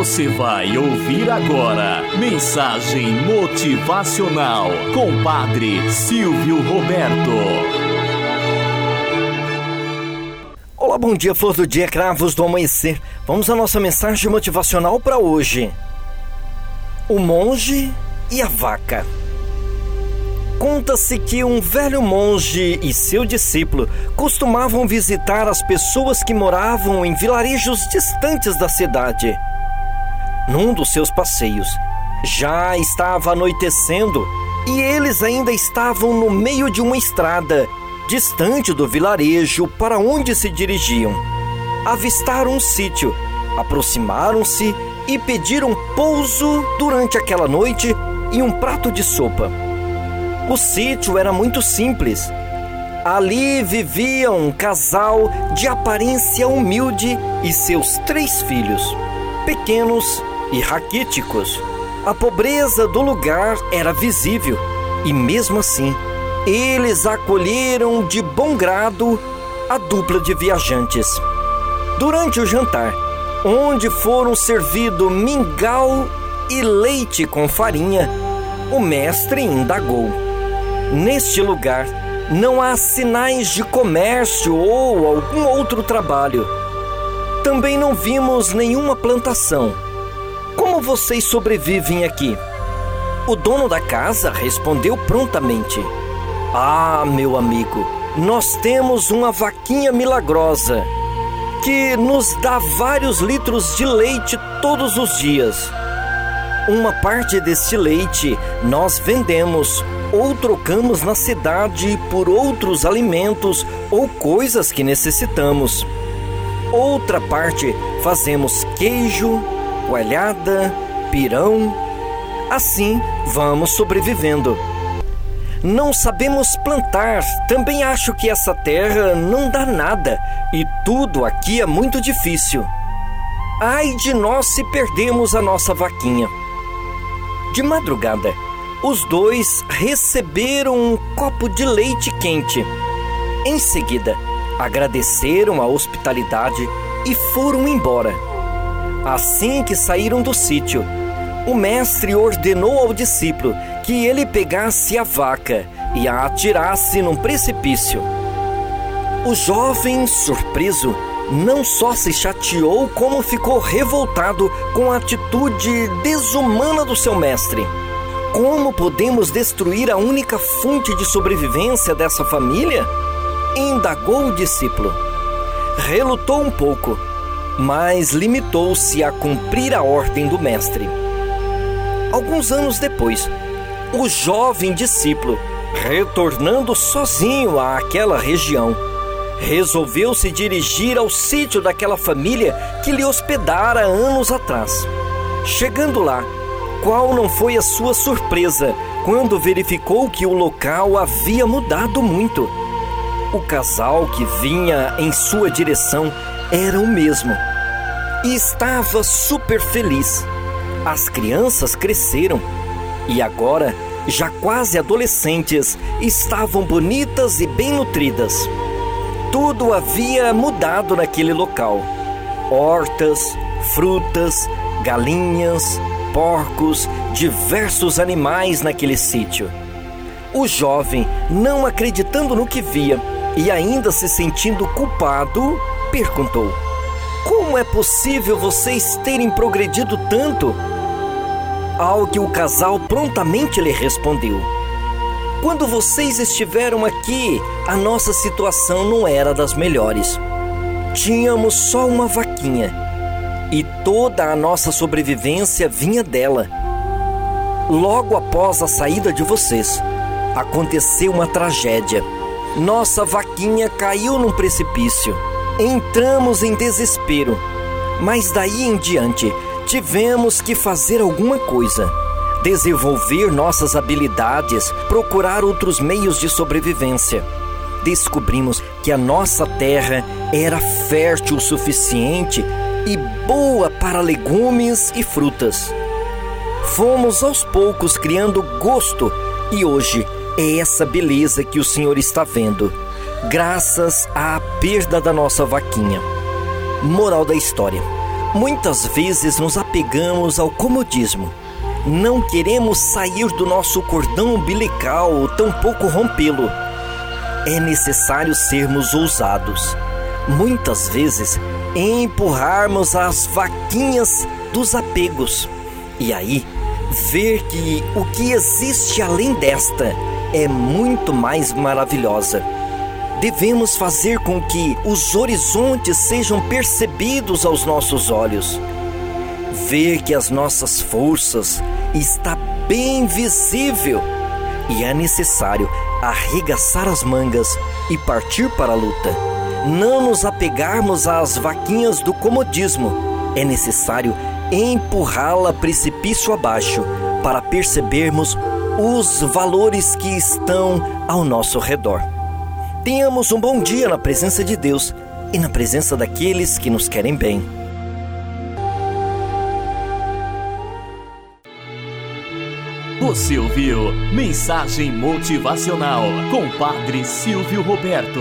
Você vai ouvir agora Mensagem Motivacional com Padre Silvio Roberto. Olá, bom dia, flor do dia, cravos do amanhecer. Vamos à nossa mensagem motivacional para hoje. O monge e a vaca. Conta-se que um velho monge e seu discípulo costumavam visitar as pessoas que moravam em vilarejos distantes da cidade. Num dos seus passeios, já estava anoitecendo e eles ainda estavam no meio de uma estrada, distante do vilarejo para onde se dirigiam. Avistaram um sítio, aproximaram-se e pediram pouso durante aquela noite e um prato de sopa. O sítio era muito simples. Ali vivia um casal de aparência humilde e seus três filhos, pequenos e raquíticos. A pobreza do lugar era visível e, mesmo assim, eles acolheram de bom grado a dupla de viajantes. Durante o jantar, onde foram servidos mingau e leite com farinha, o mestre indagou. Neste lugar não há sinais de comércio ou algum outro trabalho. Também não vimos nenhuma plantação. Como vocês sobrevivem aqui? O dono da casa respondeu prontamente: Ah, meu amigo, nós temos uma vaquinha milagrosa que nos dá vários litros de leite todos os dias. Uma parte deste leite nós vendemos ou trocamos na cidade por outros alimentos ou coisas que necessitamos. Outra parte fazemos queijo, coalhada, pirão. Assim vamos sobrevivendo. Não sabemos plantar, também acho que essa terra não dá nada e tudo aqui é muito difícil. Ai de nós se perdemos a nossa vaquinha. De madrugada, os dois receberam um copo de leite quente. Em seguida, agradeceram a hospitalidade e foram embora. Assim que saíram do sítio, o mestre ordenou ao discípulo que ele pegasse a vaca e a atirasse num precipício. O jovem, surpreso, não só se chateou, como ficou revoltado com a atitude desumana do seu mestre. Como podemos destruir a única fonte de sobrevivência dessa família? Indagou o discípulo. Relutou um pouco, mas limitou-se a cumprir a ordem do mestre. Alguns anos depois, o jovem discípulo, retornando sozinho àquela região, resolveu se dirigir ao sítio daquela família que lhe hospedara anos atrás. Chegando lá, qual não foi a sua surpresa quando verificou que o local havia mudado muito? O casal que vinha em sua direção era o mesmo e estava super feliz. As crianças cresceram e agora, já quase adolescentes, estavam bonitas e bem nutridas. Tudo havia mudado naquele local: hortas, frutas, galinhas, porcos, diversos animais naquele sítio. O jovem, não acreditando no que via e ainda se sentindo culpado, perguntou: Como é possível vocês terem progredido tanto? Ao que o casal prontamente lhe respondeu: Quando vocês estiveram aqui, a nossa situação não era das melhores. Tínhamos só uma vaquinha e toda a nossa sobrevivência vinha dela. Logo após a saída de vocês, aconteceu uma tragédia. Nossa vaquinha caiu num precipício. Entramos em desespero, mas daí em diante tivemos que fazer alguma coisa. Desenvolver nossas habilidades, procurar outros meios de sobrevivência. Descobrimos que a nossa terra era fértil o suficiente e boa para legumes e frutas. Fomos aos poucos criando gosto e hoje é essa beleza que o Senhor está vendo, graças à perda da nossa vaquinha. Moral da história: Muitas vezes nos apegamos ao comodismo. Não queremos sair do nosso cordão umbilical, tampouco rompê-lo. É necessário sermos ousados. Muitas vezes empurrarmos as vaquinhas dos apegos. E aí, ver que o que existe além desta é muito mais maravilhosa. Devemos fazer com que os horizontes sejam percebidos aos nossos olhos. Ver que as nossas forças está bem visível e é necessário arregaçar as mangas e partir para a luta. Não nos apegarmos às vaquinhas do comodismo. É necessário empurrá-la precipício abaixo para percebermos os valores que estão ao nosso redor. Tenhamos um bom dia na presença de Deus e na presença daqueles que nos querem bem. Você ouviu Mensagem Motivacional com Padre Silvio Roberto.